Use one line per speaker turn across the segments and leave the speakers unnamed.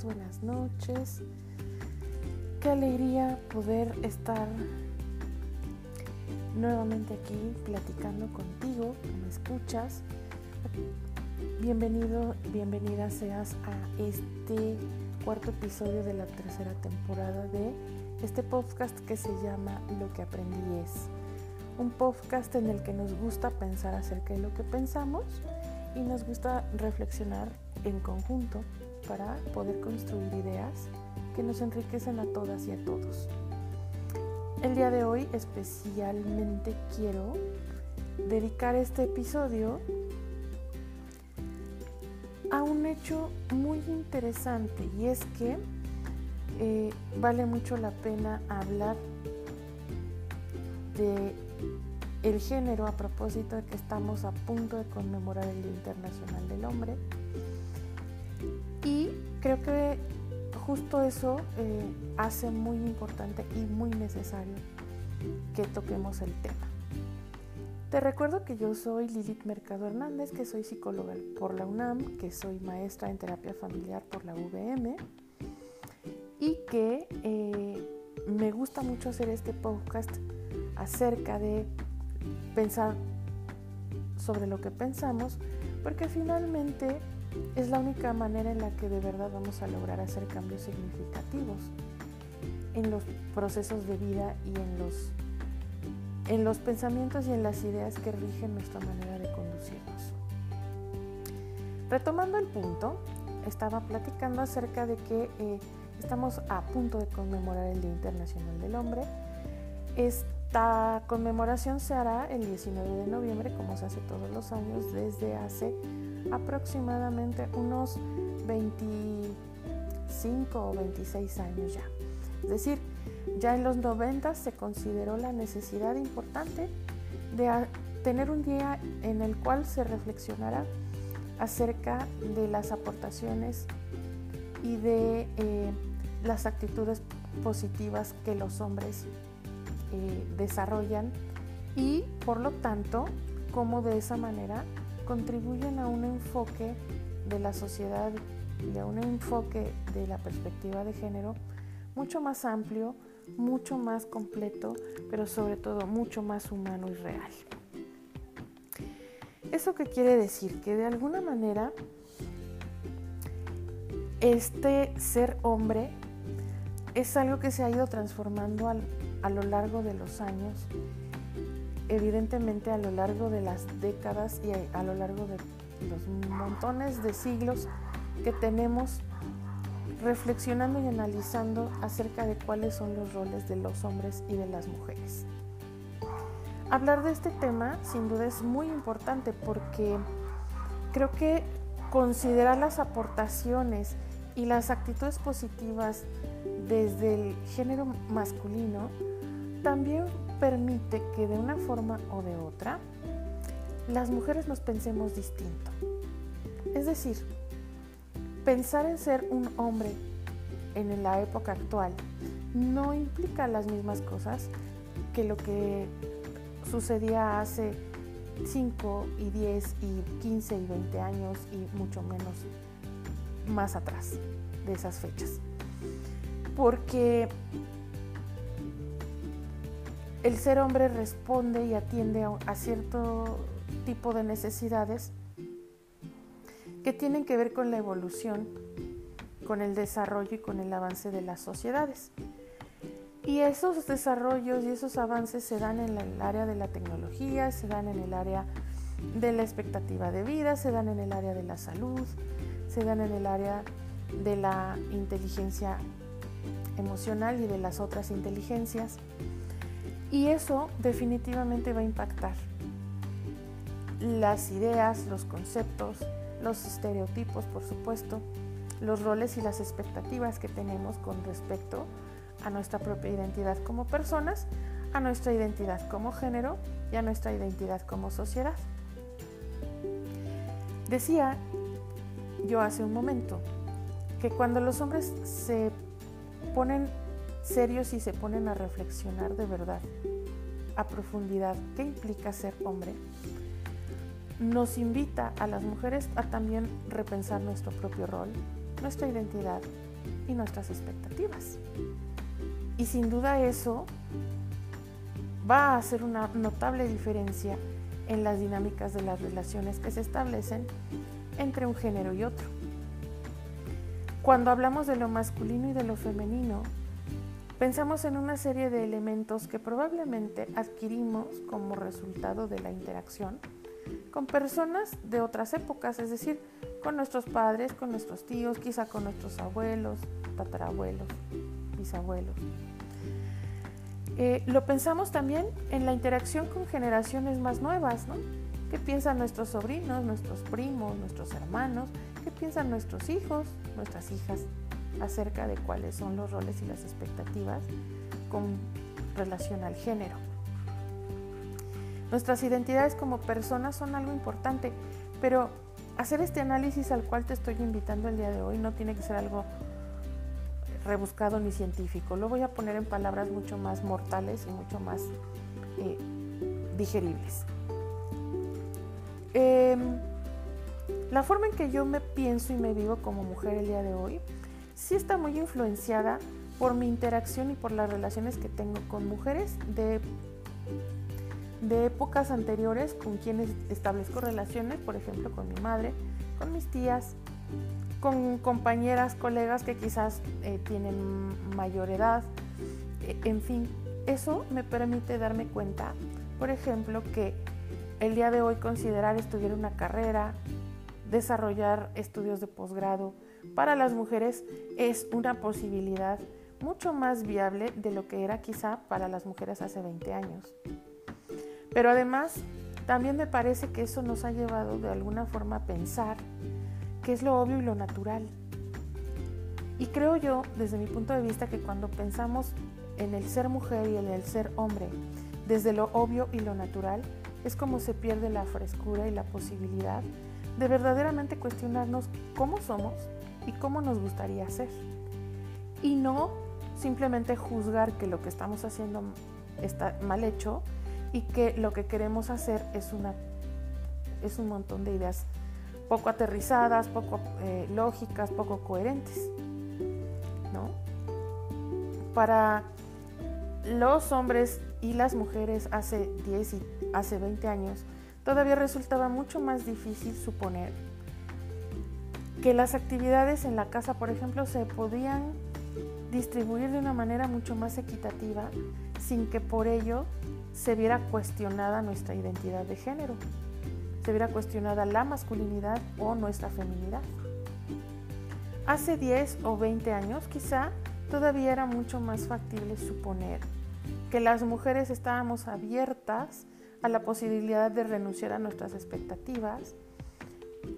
buenas noches. Qué alegría poder estar nuevamente aquí platicando contigo, me escuchas. Bienvenido, bienvenida seas a este cuarto episodio de la tercera temporada de este podcast que se llama Lo que aprendí es. Un podcast en el que nos gusta pensar acerca de lo que pensamos y nos gusta reflexionar en conjunto para poder construir ideas que nos enriquecen a todas y a todos. El día de hoy especialmente quiero dedicar este episodio a un hecho muy interesante y es que eh, vale mucho la pena hablar de el género a propósito de que estamos a punto de conmemorar el Día Internacional del Hombre. Creo que justo eso eh, hace muy importante y muy necesario que toquemos el tema. Te recuerdo que yo soy Lilith Mercado Hernández, que soy psicóloga por la UNAM, que soy maestra en terapia familiar por la UVM y que eh, me gusta mucho hacer este podcast acerca de pensar sobre lo que pensamos, porque finalmente es la única manera en la que de verdad vamos a lograr hacer cambios significativos en los procesos de vida y en los, en los pensamientos y en las ideas que rigen nuestra manera de conducirnos. Retomando el punto, estaba platicando acerca de que eh, estamos a punto de conmemorar el Día Internacional del Hombre. Esta conmemoración se hará el 19 de noviembre, como se hace todos los años, desde hace aproximadamente unos 25 o 26 años ya. Es decir, ya en los 90 se consideró la necesidad importante de tener un día en el cual se reflexionara acerca de las aportaciones y de eh, las actitudes positivas que los hombres eh, desarrollan y por lo tanto cómo de esa manera contribuyen a un enfoque de la sociedad y a un enfoque de la perspectiva de género mucho más amplio, mucho más completo, pero sobre todo mucho más humano y real. ¿Eso qué quiere decir? Que de alguna manera este ser hombre es algo que se ha ido transformando a lo largo de los años evidentemente a lo largo de las décadas y a, lo largo de los montones de siglos que tenemos reflexionando y analizando acerca de cuáles son los roles de los hombres y de las mujeres. Hablar de este tema sin duda es muy importante porque creo que considerar las aportaciones y las actitudes positivas desde el género masculino también permite que de una forma o de otra las mujeres nos pensemos distinto. Es decir, pensar en ser un hombre en la época actual no implica las mismas cosas que lo que sucedía hace 5 y 10 y 15 y 20 años y mucho menos más atrás de esas fechas. Porque el ser hombre responde y atiende a, cierto tipo de necesidades que tienen que ver con la evolución, con el desarrollo y con el avance de las sociedades. Y esos desarrollos y esos avances se dan en el área de la tecnología, se dan en el área de la expectativa de vida, se dan en el área de la salud, se dan en el área de la inteligencia emocional y de las otras inteligencias. Y eso definitivamente va a impactar las ideas, los conceptos, los estereotipos, por supuesto, los roles y las expectativas que tenemos con respecto a nuestra propia identidad como personas, a nuestra identidad como género y a nuestra identidad como sociedad. Decía yo hace un momento que cuando los hombres se ponen serios y se ponen a reflexionar de verdad a profundidad qué implica ser hombre, nos invita a las mujeres a también repensar nuestro propio rol, nuestra identidad y nuestras expectativas. Y sin duda eso va a hacer una notable diferencia en las dinámicas de las relaciones que se establecen entre un género y otro. Cuando hablamos de lo masculino y de lo femenino, pensamos en una serie de elementos que probablemente adquirimos como resultado de la interacción con personas de otras épocas, es decir, con nuestros padres, con nuestros tíos, quizá con nuestros abuelos, tatarabuelos, bisabuelos. Eh, lo pensamos también en la interacción con generaciones más nuevas, ¿no? ¿Qué piensan nuestros sobrinos, nuestros primos, nuestros hermanos? ¿Qué piensan nuestros hijos, nuestras hijas acerca de cuáles son los roles y las expectativas con relación al género? Nuestras identidades como personas son algo importante, pero hacer este análisis al cual te estoy invitando el día de hoy no tiene que ser algo rebuscado ni científico. Lo voy a poner en palabras mucho más mortales y mucho más eh, digeribles. Em, la forma en que yo me pienso y me vivo como mujer el día de hoy sí está muy influenciada por mi interacción y por las relaciones que tengo con mujeres de, de épocas anteriores con quienes establezco relaciones, por ejemplo con mi madre, con mis tías, con compañeras, colegas que quizás eh, tienen mayor edad, e, en fin, eso me permite darme cuenta, por ejemplo, que el día de hoy considerar estudiar una carrera, desarrollar estudios de posgrado, para las mujeres es una posibilidad mucho más viable de lo que era quizá para las mujeres hace 20 años. Pero además, también me parece que eso nos ha llevado de alguna forma a pensar que es lo obvio y lo natural. Y creo yo, desde mi punto de vista, que cuando pensamos en el ser mujer y en el ser hombre, desde lo obvio y lo natural, es como se pierde la frescura y la posibilidad de verdaderamente cuestionarnos cómo somos y cómo nos gustaría ser. Y no simplemente juzgar que lo que estamos haciendo está mal hecho y que lo que queremos hacer es, es un montón de ideas poco aterrizadas, poco eh, lógicas, poco coherentes. ¿no? Para los hombres y las mujeres hace 10 y hace 20 años, todavía resultaba mucho más difícil suponer que las actividades en la casa, por ejemplo, se podían distribuir de una manera mucho más equitativa sin que por ello se viera cuestionada nuestra identidad de género se viera cuestionada la masculinidad o nuestra feminidad. Hace 10 o 20 años quizá todavía era mucho más factible suponer que las mujeres estábamos abiertas a la posibilidad de renunciar a nuestras expectativas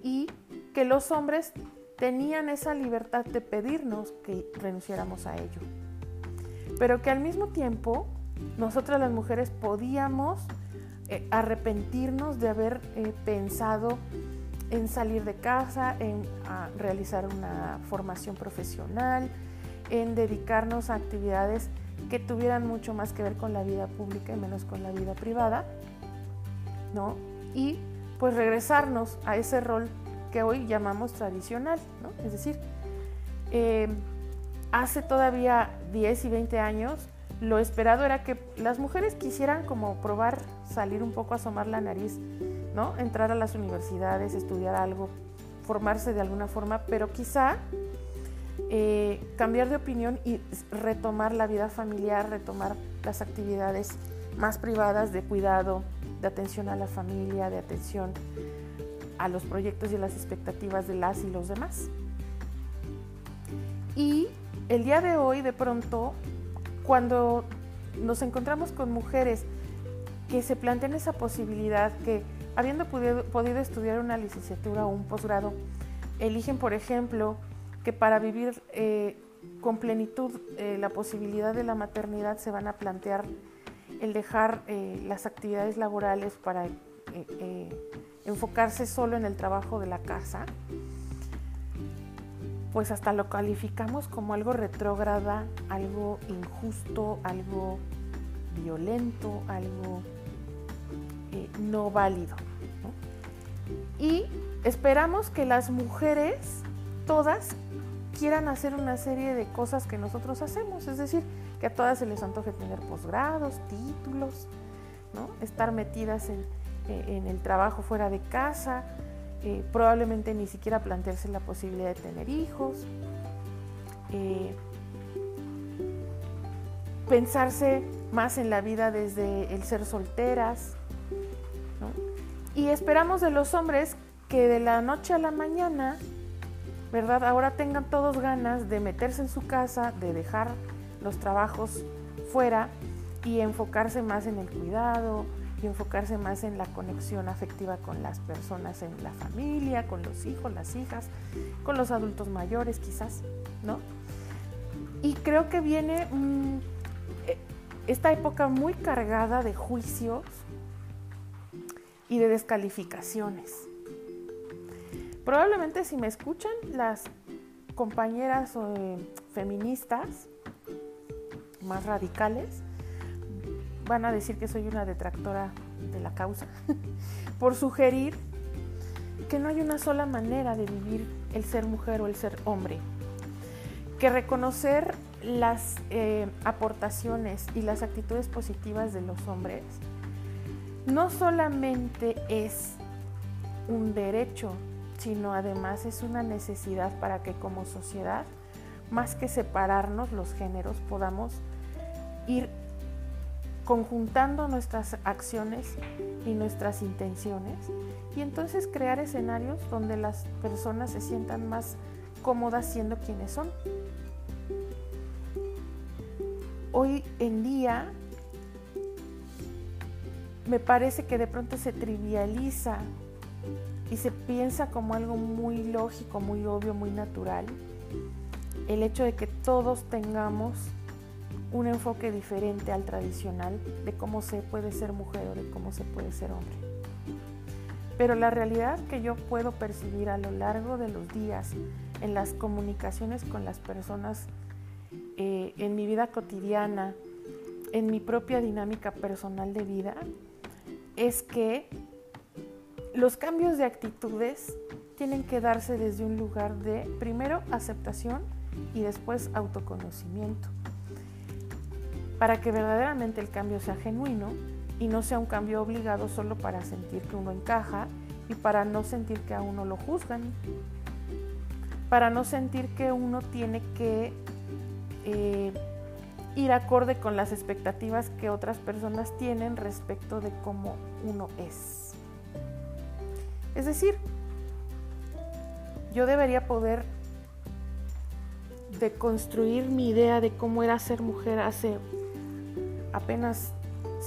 y que los hombres tenían esa libertad de pedirnos que renunciáramos a ello. Pero que al mismo tiempo nosotras las mujeres podíamos eh, arrepentirnos de haber eh, pensado en salir de casa, en realizar una formación profesional, en dedicarnos a actividades que tuvieran mucho más que ver con la vida pública y menos con la vida privada, ¿no? Y pues regresarnos a ese rol que hoy llamamos tradicional, ¿no? Es decir, eh, hace todavía 10 y 20 años lo esperado era que las mujeres quisieran como probar salir un poco, asomar la nariz, ¿no? Entrar a las universidades, estudiar algo, formarse de alguna forma, pero quizá eh, cambiar de opinión y retomar la vida familiar, retomar las actividades más privadas de cuidado, de atención a la familia, de atención a los proyectos y las expectativas de las y los demás. Y el día de hoy, de pronto, cuando nos encontramos con mujeres que se plantean esa posibilidad, que habiendo podido, estudiar una licenciatura o un posgrado, eligen, por ejemplo, que para vivir eh, con plenitud eh, la posibilidad de la maternidad se van a plantear el dejar eh, las actividades laborales para enfocarse solo en el trabajo de la casa, pues hasta lo calificamos como algo retrógrada, algo injusto, algo violento, algo eh, no válido. Y esperamos que las mujeres, todas, quieran hacer una serie de cosas que nosotros hacemos, es decir, que a todas se les antoje tener posgrados, títulos, estar metidas en, eh, el trabajo fuera de casa, eh, probablemente ni siquiera plantearse la posibilidad de tener hijos, eh, pensarse más en la vida desde el ser solteras. Y esperamos de los hombres que de la noche a la mañana, ¿verdad? Ahora tengan todos ganas de meterse en su casa, de dejar los trabajos fuera y enfocarse más en el cuidado y enfocarse más en la conexión afectiva con las personas en la familia, con los hijos, las hijas, con los adultos mayores quizás, ¿no? Y creo que viene esta época muy cargada de juicios y de descalificaciones. Probablemente si me escuchan las compañeras eh, feministas más radicales, van a decir que soy una detractora de la causa, por sugerir que no hay una sola manera de vivir el ser mujer o el ser hombre, que reconocer las eh, aportaciones y las actitudes positivas de los hombres no solamente es un derecho, sino además es una necesidad para que como sociedad, más que separarnos los géneros, podamos ir conjuntando nuestras acciones y nuestras intenciones y entonces crear escenarios donde las personas se sientan más cómodas siendo quienes son. Hoy en día me parece que de pronto se trivializa y se piensa como algo muy lógico, muy obvio, muy natural, el hecho de que todos tengamos un enfoque diferente al tradicional de cómo se puede ser mujer o de cómo se puede ser hombre. Pero la realidad que yo puedo percibir a lo largo de los días en las comunicaciones con las personas eh, en mi vida cotidiana, en mi propia dinámica personal de vida, es que los cambios de actitudes tienen que darse desde un lugar de, primero, aceptación y después autoconocimiento. Para que verdaderamente el cambio sea genuino y no sea un cambio obligado solo para sentir que uno encaja y para no sentir que a uno lo juzgan, para no sentir que uno tiene que eh, ir acorde con las expectativas que otras personas tienen respecto de cómo uno es. Es decir, yo debería poder deconstruir mi idea de cómo era ser mujer hace apenas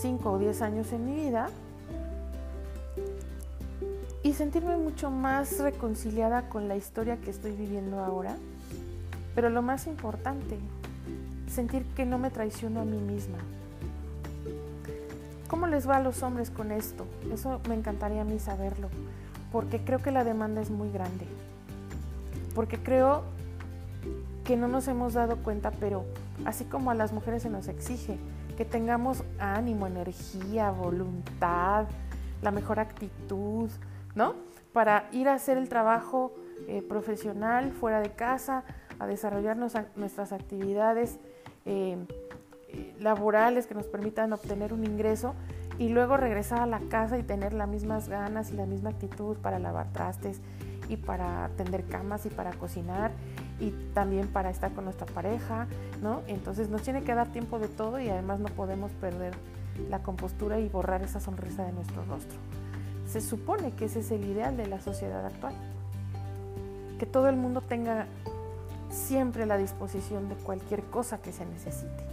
5 o 10 años en mi vida y sentirme mucho más reconciliada con la historia que estoy viviendo ahora. Pero lo más importante, sentir que no me traiciono a mí misma. ¿Cómo les va a los hombres con esto? Eso me encantaría a mí saberlo, porque creo que la demanda es muy grande. Porque creo que no nos hemos dado cuenta, pero así como a las mujeres se nos exige que tengamos ánimo, energía, voluntad, la mejor actitud, ¿no? Para ir a hacer el trabajo eh, profesional fuera de casa, a desarrollarnos nuestras actividades eh, laborales que nos permitan obtener un ingreso y luego regresar a la casa y tener las mismas ganas y la misma actitud para lavar trastes y para tender camas y para cocinar y también para estar con nuestra pareja, ¿no? Entonces nos tiene que dar tiempo de todo y además no podemos perder la compostura y borrar esa sonrisa de nuestro rostro. Se supone que ese es el ideal de la sociedad actual. Que todo el mundo tenga siempre la disposición de cualquier cosa que se necesite.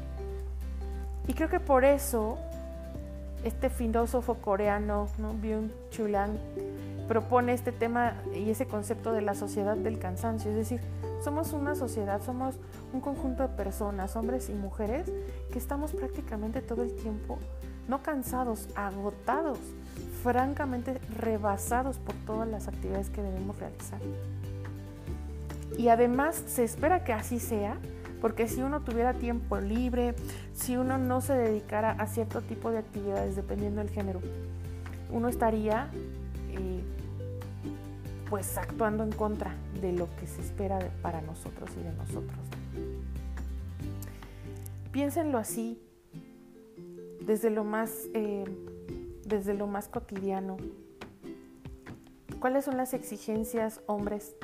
Y creo que por eso este filósofo coreano, ¿no? Byung-Chul propone este tema y ese concepto de la sociedad del cansancio, es decir, somos una sociedad, somos un conjunto de personas, hombres y mujeres, que estamos prácticamente todo el tiempo no cansados, agotados, francamente rebasados por todas las actividades que debemos realizar. Y además se espera que así sea, porque si uno tuviera tiempo libre, si uno no se dedicara a cierto tipo de actividades dependiendo del género, uno estaría pues actuando en contra de lo que se espera para nosotros y de nosotros. Piénsenlo así, desde lo más, eh, desde lo más cotidiano. ¿Cuáles son las exigencias, hombres,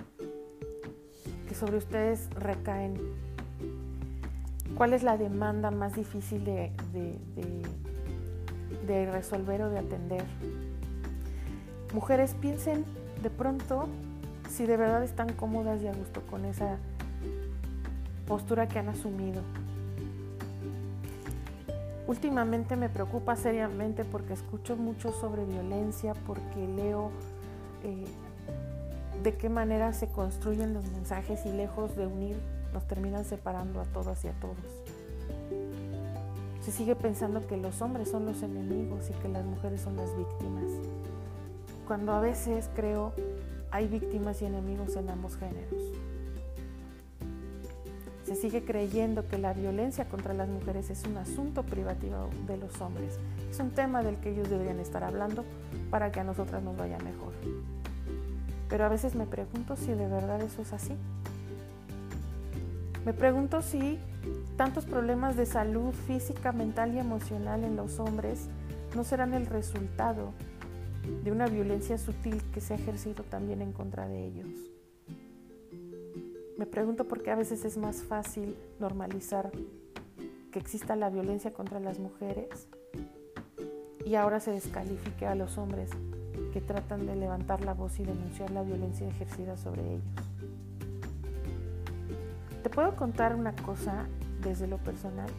que sobre ustedes recaen? ¿Cuál es la demanda más difícil de, de resolver o de atender? Mujeres, piensen de pronto si de verdad están cómodas y a gusto con esa postura que han asumido. Últimamente me preocupa seriamente porque escucho mucho sobre violencia, porque leo eh, de qué manera se construyen los mensajes y lejos de unir nos terminan separando a todas y a todos. Se sigue pensando que los hombres son los enemigos y que las mujeres son las víctimas, cuando a veces creo hay víctimas y enemigos en ambos géneros. Se sigue creyendo que la violencia contra las mujeres es un asunto privativo de los hombres. Es un tema del que ellos deberían estar hablando para que a nosotras nos vaya mejor. Pero a veces me pregunto si de verdad eso es así. Me pregunto si tantos problemas de salud física, mental y emocional en los hombres no serán el resultado de una violencia sutil que se ha ejercido también en contra de ellos. Me pregunto por qué a veces es más fácil normalizar que exista la violencia contra las mujeres y ahora se descalifique a los hombres que tratan de levantar la voz y denunciar la violencia ejercida sobre ellos. Te puedo contar una cosa desde lo personal.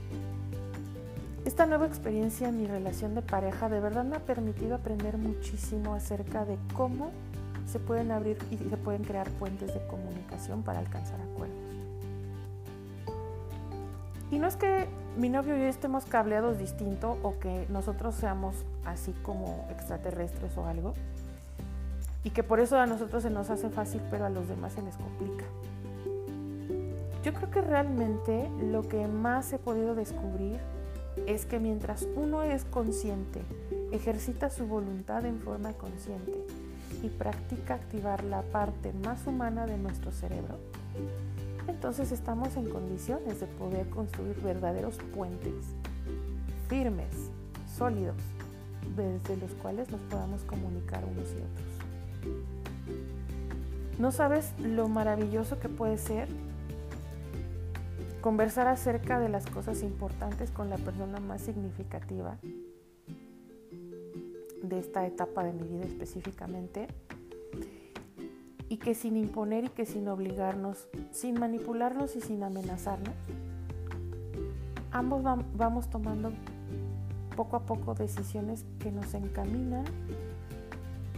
Esta nueva experiencia en mi relación de pareja de verdad me ha permitido aprender muchísimo acerca de cómo se pueden abrir y se pueden crear puentes de comunicación para alcanzar acuerdos. Y no es que mi novio y yo estemos cableados distinto o que nosotros seamos así como extraterrestres o algo, y que por eso a nosotros se nos hace fácil, pero a los demás se les complica. Yo creo que realmente lo que más he podido descubrir es que mientras uno es consciente, ejercita su voluntad en forma consciente y practica activar la parte más humana de nuestro cerebro, entonces estamos en condiciones de poder construir verdaderos puentes firmes, sólidos, desde los cuales nos podamos comunicar unos y otros. No sabes lo maravilloso que puede ser conversar acerca de las cosas importantes con la persona más significativa de esta etapa de mi vida específicamente y que sin imponer y que sin obligarnos, sin manipularnos y sin amenazarnos, ambos vamos tomando poco a poco decisiones que nos encaminan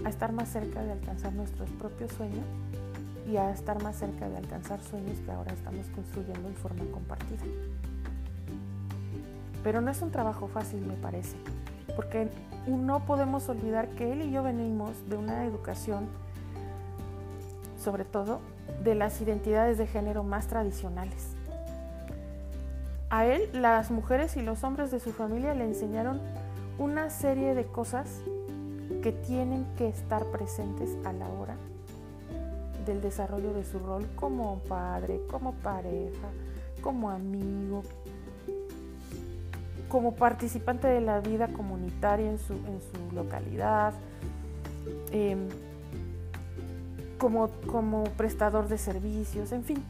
a estar más cerca de alcanzar nuestros propios sueños y a estar más cerca de alcanzar sueños que ahora estamos construyendo en forma compartida. Pero no es un trabajo fácil, me parece, porque no podemos olvidar que él y yo venimos de una educación, sobre todo, de las identidades de género más tradicionales. A él, las mujeres y los hombres de su familia le enseñaron una serie de cosas que tienen que estar presentes a la hora del desarrollo de su rol como padre, como pareja, como amigo, como participante de la vida comunitaria en su, en su localidad, em, como, como, prestador de servicios, en fin.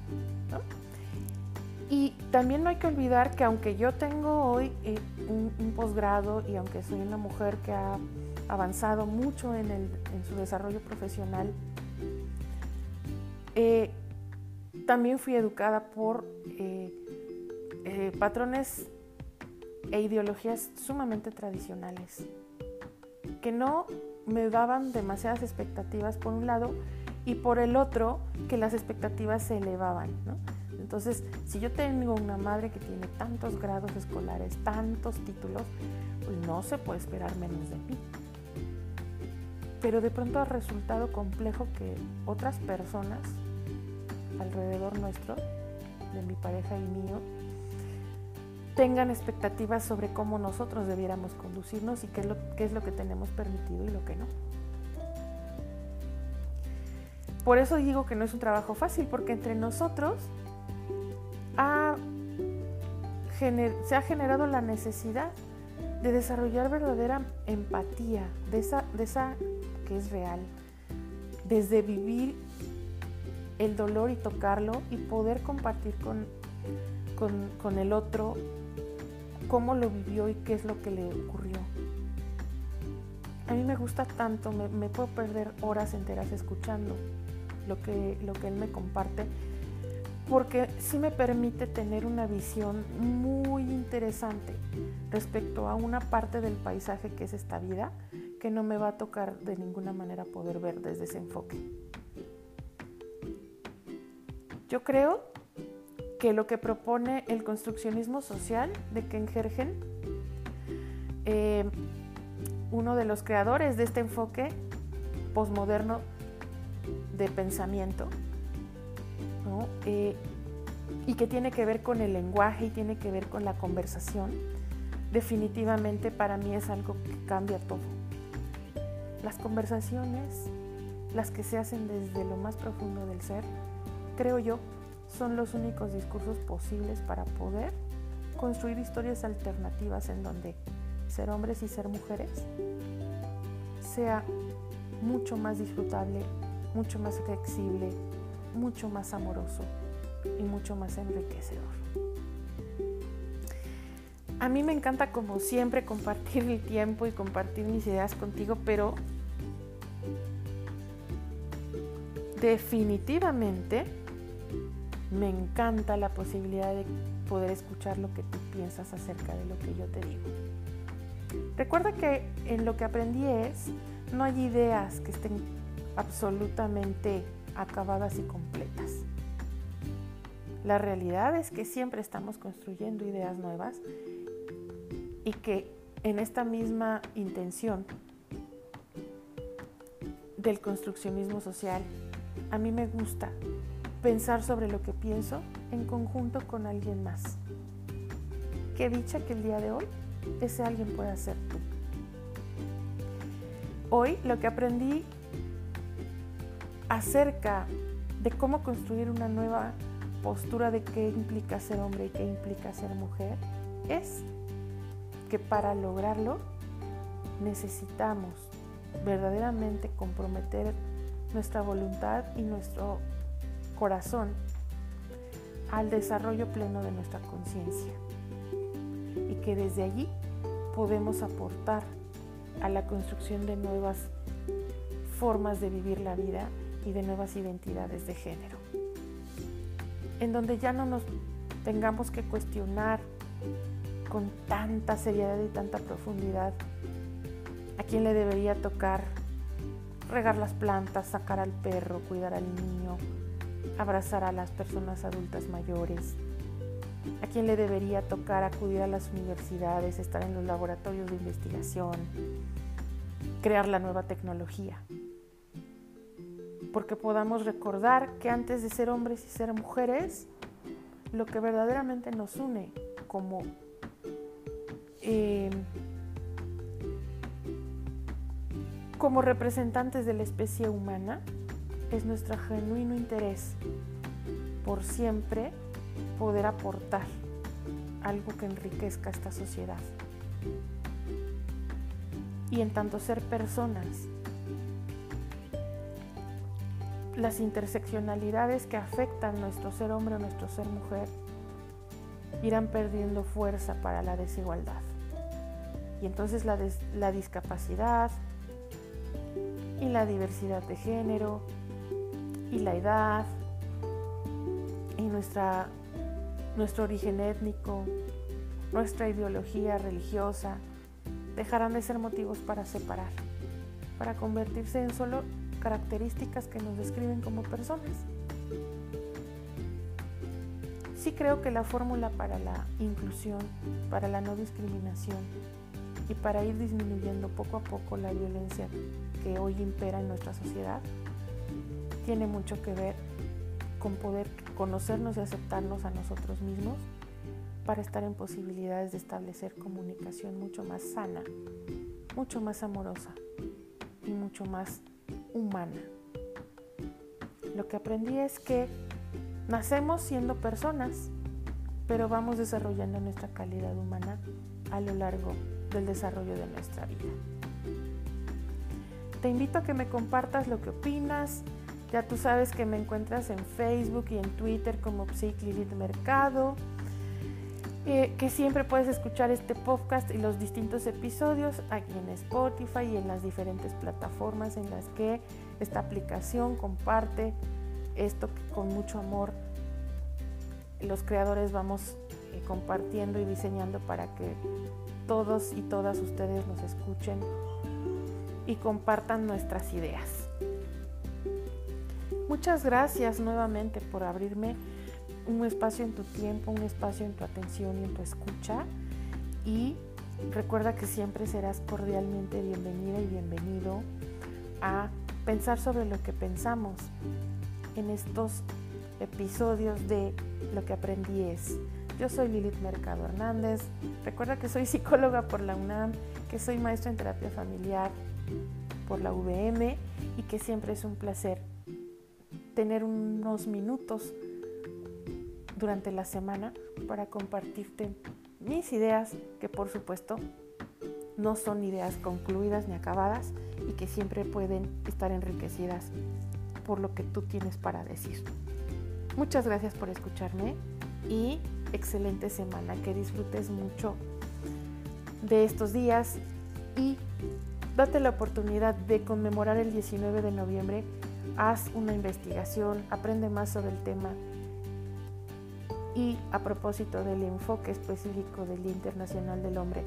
Y también no hay que olvidar que aunque yo tengo hoy eh, un, posgrado y aunque soy una mujer que ha avanzado mucho en, el, en su desarrollo profesional, eh, también fui educada por eh, eh, patrones e ideologías sumamente tradicionales, que no me daban demasiadas expectativas por un lado y por el otro que las expectativas se elevaban. Entonces, si yo tengo una madre que tiene tantos grados escolares, tantos títulos, pues no se puede esperar menos de mí. Pero de pronto ha resultado complejo que otras personas alrededor nuestro, de mi pareja y mío, tengan expectativas sobre cómo nosotros debiéramos conducirnos y qué es lo, qué es lo que tenemos permitido y lo que no. por eso digo que no es un trabajo fácil, porque entre nosotros se ha generado la necesidad de desarrollar verdadera empatía, de esa, de esa que es real, desde vivir el dolor y tocarlo y poder compartir con, con, el otro cómo lo vivió y qué es lo que le ocurrió. A mí me gusta tanto, me, puedo perder horas enteras escuchando lo que, lo que él me comparte, porque sí me permite tener una visión muy interesante respecto a una parte del paisaje que es esta vida, que no me va a tocar de ninguna manera poder ver desde ese enfoque. Yo creo que lo que propone el construccionismo social de Ken Gergen, eh, uno de los creadores de este enfoque posmoderno de pensamiento, eh, y que tiene que ver con el lenguaje y tiene que ver con la conversación, definitivamente para mí es algo que cambia todo. Las conversaciones, las que se hacen desde lo más profundo del ser, creo yo, son los únicos discursos posibles para poder construir historias alternativas en donde ser hombres y ser mujeres sea mucho más disfrutable, mucho más flexible, mucho más amoroso y mucho más enriquecedor. A mí me encanta como siempre compartir el tiempo y compartir mis ideas contigo, pero definitivamente me encanta la posibilidad de poder escuchar lo que tú piensas acerca de lo que yo te digo. Recuerda que en lo que aprendí es, no hay ideas que estén absolutamente acabadas y completas. La realidad es que siempre estamos construyendo ideas nuevas y que en esta misma intención del construccionismo social, a mí me gusta pensar sobre lo que pienso en conjunto con alguien más. Qué dicha que el día de hoy ese alguien pueda ser tú. Hoy lo que aprendí acerca de cómo construir una nueva postura de qué implica ser hombre y qué implica ser mujer es que para lograrlo necesitamos verdaderamente comprometer nuestra voluntad y nuestro corazón al desarrollo pleno de nuestra conciencia. Y que desde allí podemos aportar a la construcción de nuevas formas de vivir la vida y de nuevas identidades de género, en donde ya no nos tengamos que cuestionar con tanta seriedad y tanta profundidad a quién le debería tocar regar las plantas, sacar al perro, cuidar al niño, abrazar a las personas adultas mayores, a quién le debería tocar acudir a las universidades, estar en los laboratorios de investigación, crear la nueva tecnología. Porque podamos recordar que antes de ser hombres y ser mujeres, lo que verdaderamente nos une como eh, como representantes de la especie humana es nuestro genuino interés por siempre poder aportar algo que enriquezca esta sociedad. Y en tanto ser personas, las interseccionalidades que afectan nuestro ser hombre o nuestro ser mujer irán perdiendo fuerza para la desigualdad. Y entonces la, la discapacidad, y la diversidad de género y la edad y nuestra, nuestro origen étnico, nuestra ideología religiosa, dejarán de ser motivos para separar, para convertirse en solo características que nos describen como personas. Sí creo que la fórmula para la inclusión, para la no discriminación y para ir disminuyendo poco a poco la violencia que hoy impera en nuestra sociedad tiene mucho que ver con poder conocernos y aceptarnos a nosotros mismos para estar en posibilidades de establecer comunicación mucho más sana, mucho más amorosa y mucho más humana. Lo que aprendí es que nacemos siendo personas, pero vamos desarrollando nuestra calidad humana a lo largo del desarrollo de nuestra vida. Te invito a que me compartas lo que opinas. Ya tú sabes que me encuentras en Facebook y en Twitter como Psic Mercado. Eh, que siempre puedes escuchar este podcast y los distintos episodios aquí en Spotify y en las diferentes plataformas en las que esta aplicación comparte esto con mucho amor los creadores vamos eh, compartiendo y diseñando para que todos y todas ustedes nos escuchen y compartan nuestras ideas. Muchas gracias nuevamente por abrirme un espacio en tu tiempo, un espacio en tu atención y en tu escucha. Y recuerda que siempre serás cordialmente bienvenida y bienvenido a pensar sobre lo que pensamos en estos episodios de Lo que aprendí es. Yo soy Lilith Mercado Hernández. Recuerda que soy psicóloga por la UNAM, que soy maestra en terapia familiar por la VM y que siempre es un placer tener unos minutos durante la semana para compartirte mis ideas, que por supuesto no son ideas concluidas ni acabadas y que siempre pueden estar enriquecidas por lo que tú tienes para decir. Muchas gracias por escucharme y excelente semana, que disfrutes mucho de estos días y date la oportunidad de conmemorar el 19 de noviembre, haz una investigación, aprende más sobre el tema. Y a propósito del enfoque específico del Día Internacional del Hombre,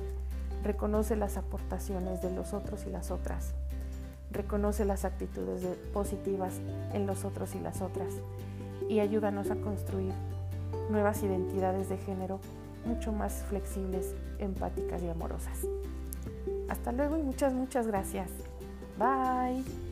reconoce las aportaciones de los otros y las otras, reconoce las actitudes positivas en los otros y las otras. Y ayúdanos a construir nuevas identidades de género mucho más flexibles, empáticas y amorosas. Hasta luego y muchas, muchas gracias. Bye.